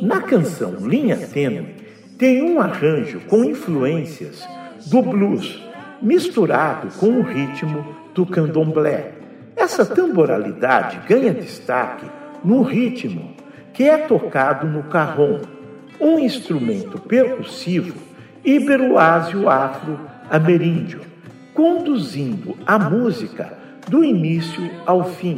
Na canção Linha Tênue, tem um arranjo com influências do blues, misturado com o ritmo do candomblé. Essa tamboralidade ganha destaque no ritmo que é tocado no carrom, um instrumento percussivo ibero-ásio-afro-ameríndio, conduzindo a música do início ao fim,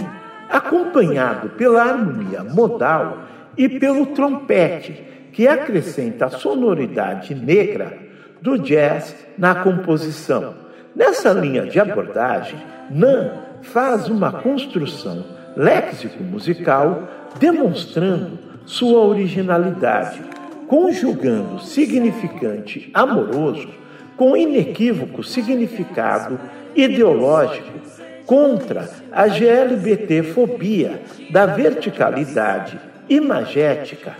acompanhado pela harmonia modal e pelo trompete, que acrescenta a sonoridade negra do jazz na composição. Nessa linha de abordagem, Nan faz uma construção léxico-musical demonstrando sua originalidade, conjugando significante amoroso com inequívoco significado ideológico contra a GLBT-fobia da verticalidade imagética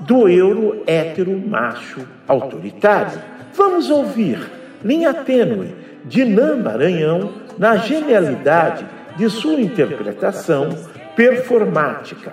do euro hétero macho autoritário. Vamos ouvir Linha Tênue de Nan Maranhão na genialidade de sua interpretação performática.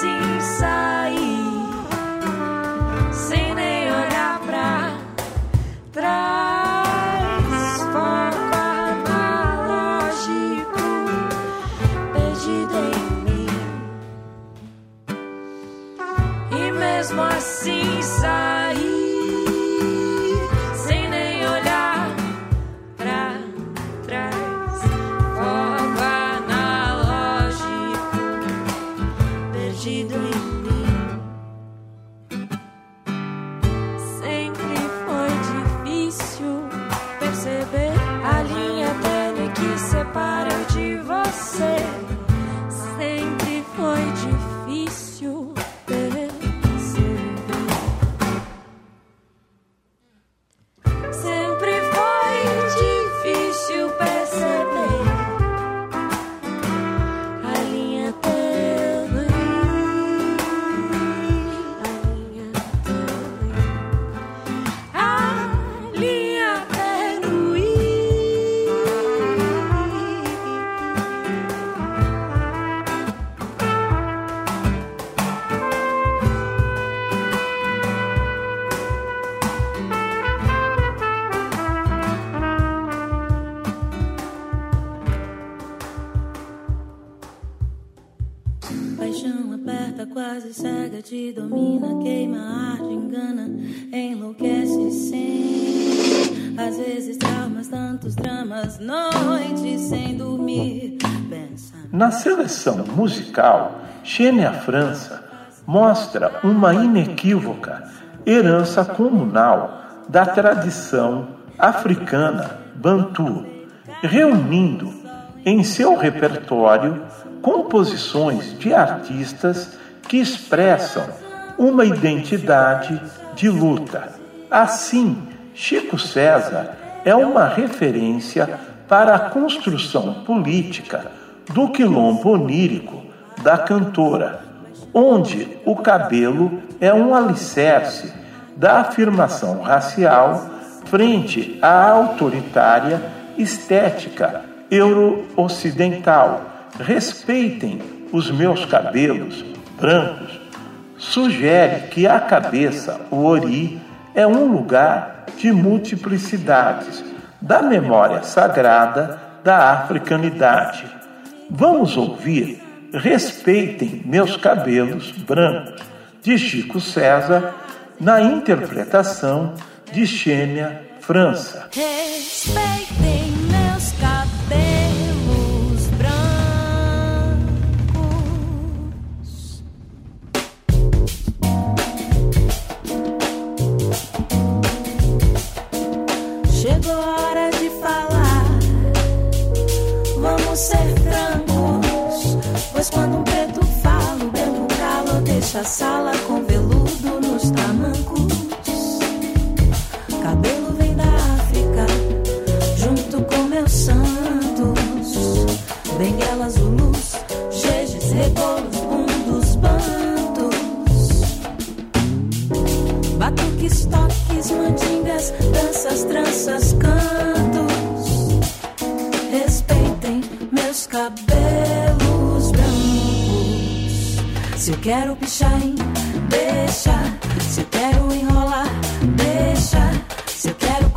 seaside. Na seleção musical, Xênia França mostra uma inequívoca herança comunal da tradição africana bantu, reunindo em seu repertório composições de artistas que expressam uma identidade de luta. Assim, Chico César é uma referência para a construção política do quilombo onírico da cantora, onde o cabelo é um alicerce da afirmação racial frente à autoritária estética euro-ocidental. Respeitem os meus cabelos brancos. Sugere que a cabeça, o ori, é um lugar de multiplicidades, da memória sagrada da africanidade. Vamos ouvir Respeitem meus cabelos brancos, de Chico César, na interpretação de Xênia França. A sala com veludo nos tamancos. Cabelo vem da África, junto com meus santos. Benguelas, Zulus, jejes, rebolos, bundos, bantos. Batuques, toques, mandingas, danças, tranças, cantos. Respeitem meus cabelos. Se eu quero pichar, deixa. Se eu quero enrolar, deixa. Se eu quero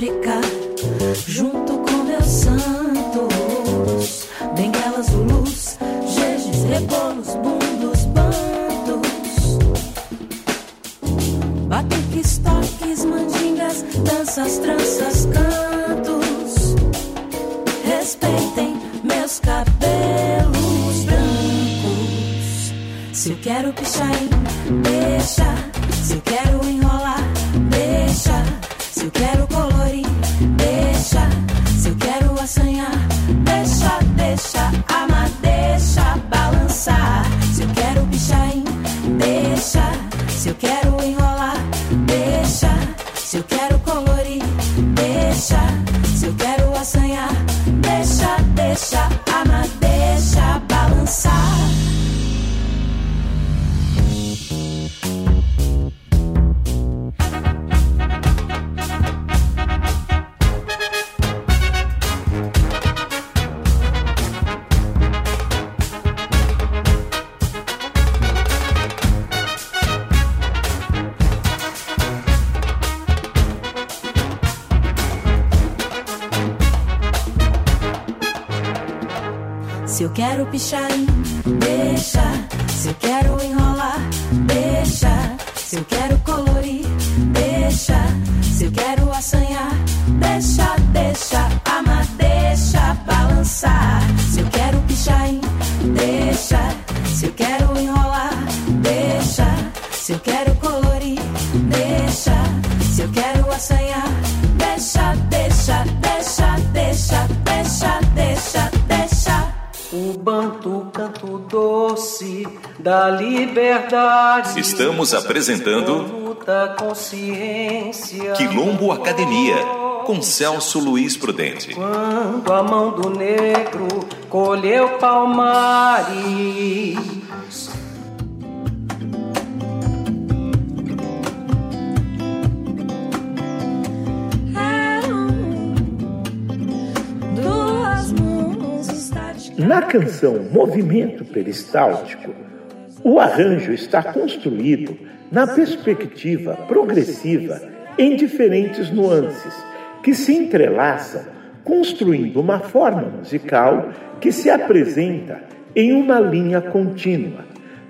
África, junto com meus santos. Benguelas, Zulus, jejes, rebolos, bundos, bantos. Batuques, toques, mandingas, danças, tranças, cantos. Respeitem meus cabelos brancos. Se eu quero pichar, deixa. Quero pichar, da liberdade. Estamos apresentando Quilombo Academia com Celso Luiz Prudente. Quando a mão do negro colheu palmares Na canção Movimento Peristáltico, o arranjo está construído na perspectiva progressiva em diferentes nuances que se entrelaçam, construindo uma forma musical que se apresenta em uma linha contínua,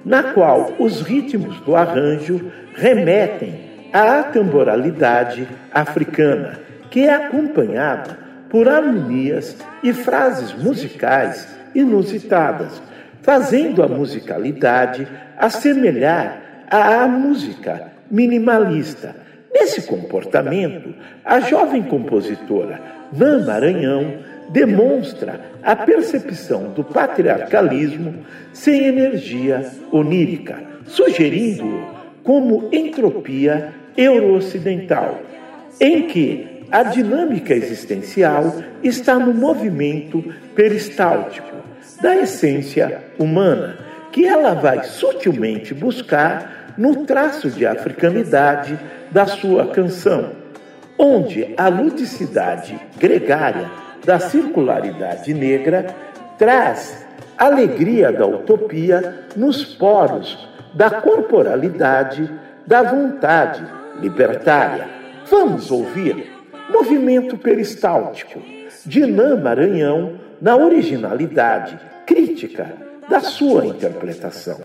na qual os ritmos do arranjo remetem à temporalidade africana, que é acompanhada por harmonias e frases musicais inusitadas, fazendo a musicalidade assemelhar à música minimalista. Nesse comportamento, a jovem compositora Nan Maranhão demonstra a percepção do patriarcalismo sem energia onírica, sugerindo-o como entropia euro-ocidental, em que a dinâmica existencial está no movimento peristáltico da essência humana, que ela vai sutilmente buscar no traço de africanidade da sua canção, onde a ludicidade gregária da circularidade negra traz alegria da utopia nos poros da corporalidade da vontade libertária. Vamos ouvir Movimento Peristáltico de Nã Maranhão na originalidade crítica da sua interpretação.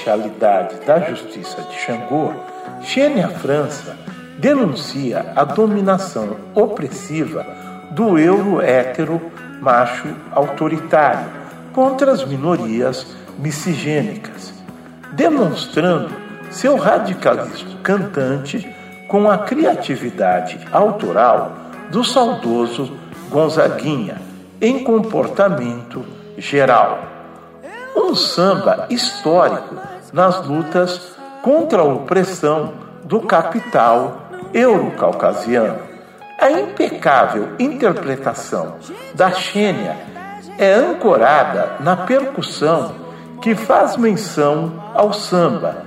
Imparcialidade da justiça de Xangô, Xênia França denuncia a dominação opressiva do euro hétero macho autoritário contra as minorias miscigênicas, demonstrando seu radicalismo cantante com a criatividade autoral do saudoso Gonzaguinha em comportamento geral. Um samba histórico nas lutas contra a opressão do capital eurocaucasiano. A impecável interpretação da Xênia é ancorada na percussão que faz menção ao samba,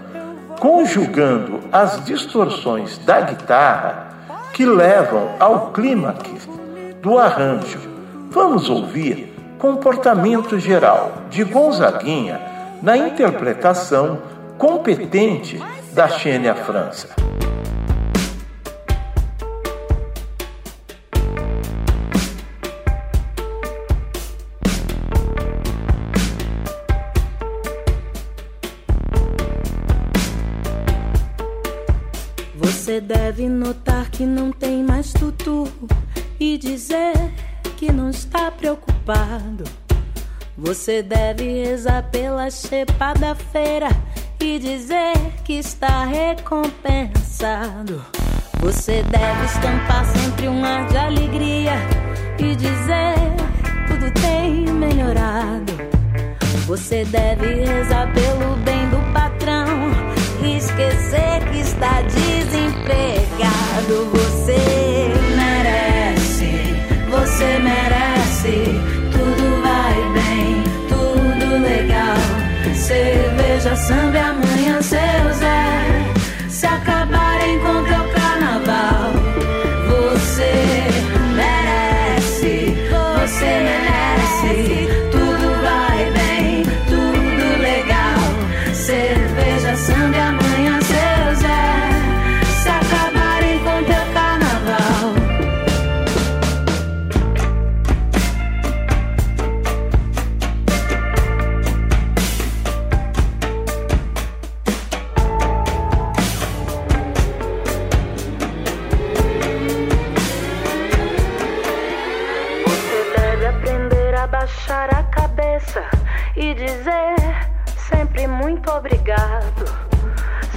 conjugando as distorções da guitarra que levam ao clímax do arranjo. Vamos ouvir Comportamento Geral de Gonzaguinha na interpretação competente da Xênia França. Você deve notar que não tem mais tutu e dizer que não está preocupado. Você deve rezar pela chepa da feira e dizer que está recompensado. Você deve estampar sempre um ar de alegria e dizer tudo tem melhorado. Você deve rezar pelo bem do patrão e esquecer que está desempregado. Samba e amanhã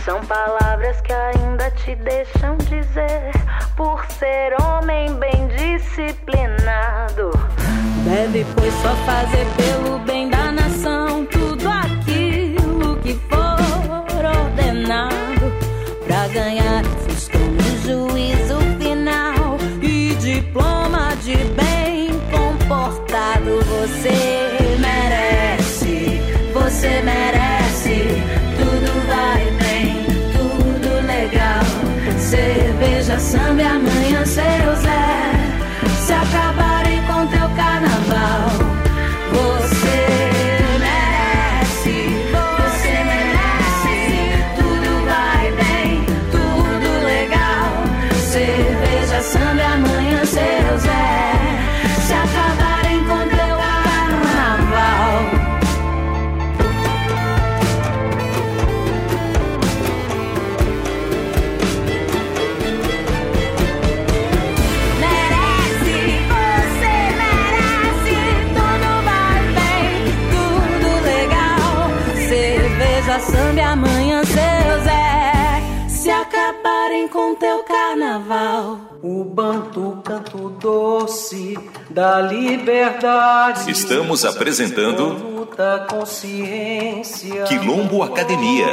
São palavras que ainda te deixam dizer por ser homem bem disciplinado. Deve, pois, só fazer pelo bem da nação tudo aquilo que for ordenado pra ganhar no juízo final e diploma de bem comportado. Você você merece. Samba amanhã seu Zé. Se acabarem da liberdade. Estamos apresentando luta, consciência. Quilombo Academia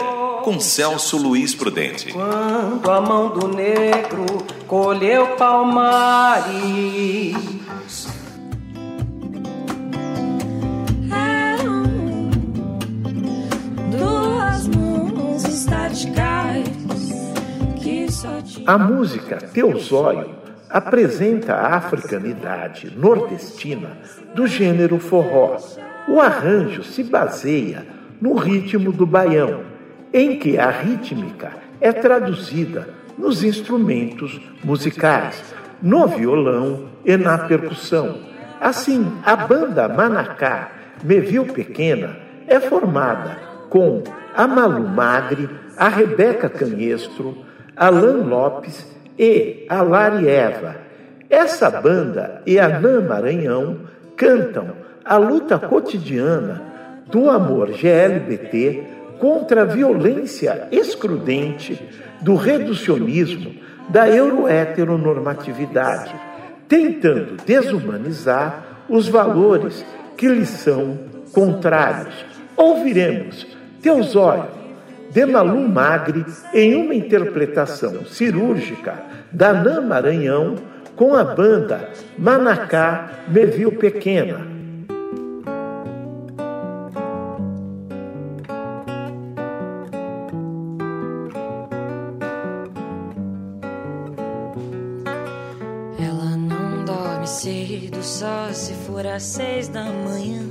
com Celso Luiz Prudente. Quando a mão do negro colheu palmares. Eram duas mãos estáticas que só tinham. A música Teu Zóio apresenta a africanidade nordestina do gênero forró. O arranjo se baseia no ritmo do baião, em que a rítmica é traduzida nos instrumentos musicais, no violão e na percussão. Assim, a banda Manacá Me Viu Pequena é formada com a Malu Magre, a Rebeca Canhestro, Alan Lopes e a Lari Eva. Essa banda e a Nã Maranhão cantam a luta cotidiana do amor GLBT contra a violência excludente do reducionismo da euroheteronormatividade, tentando desumanizar os valores que lhes são contrários. Ouviremos Teusório, de Malu Magre, em uma interpretação cirúrgica da Nã Maranhão com a banda Manacá Me Pequena. Ela não dorme cedo, só se for às seis da manhã.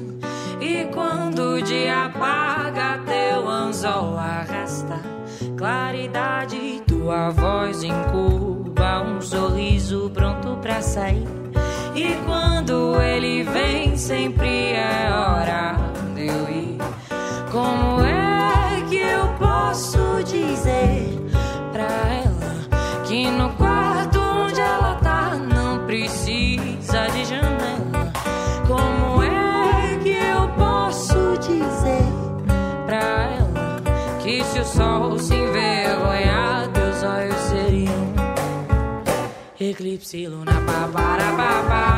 Sair. E quando ele vem, sempre é hora de eu ir. Como é que eu posso dizer pra ela que no quarto onde ela tá não precisa de janela? Como é que eu posso dizer pra ela que se o sol se gypsy Luna. Ba, ba, da, ba.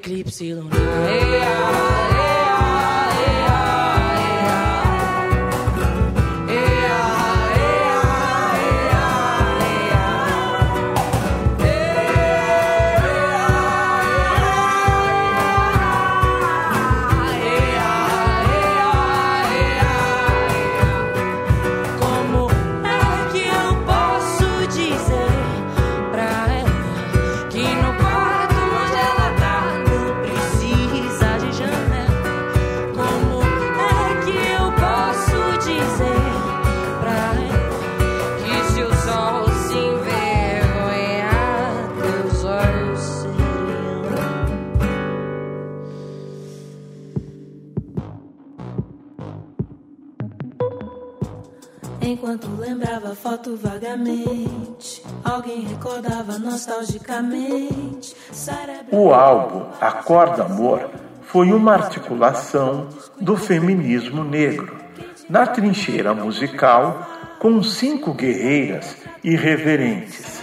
Eclipse lunar? Ea, Enquanto lembrava a foto vagamente, alguém recordava nostalgicamente. O álbum Acorda Amor foi uma articulação do feminismo negro, na trincheira musical com cinco guerreiras irreverentes.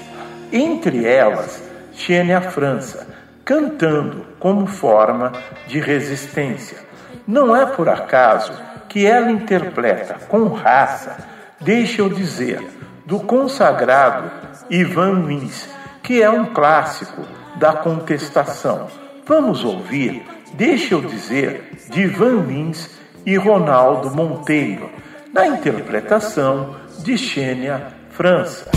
Entre elas, Xênia França, cantando como forma de resistência. Não é por acaso que ela interpreta com raça, deixa eu dizer, do consagrado Ivan Lins, que é um clássico da contestação. Vamos ouvir, deixa eu dizer, de Ivan Lins e Ronaldo Monteiro, na interpretação de Xênia França.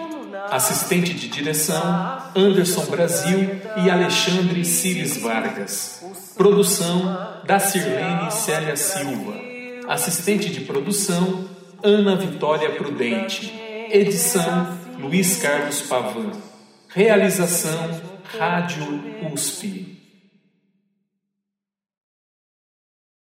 Assistente de direção: Anderson Brasil e Alexandre Cires Vargas. Produção: da Sirlene Célia Silva. Assistente de produção: Ana Vitória Prudente. Edição: Luiz Carlos Pavan. Realização: Rádio USP.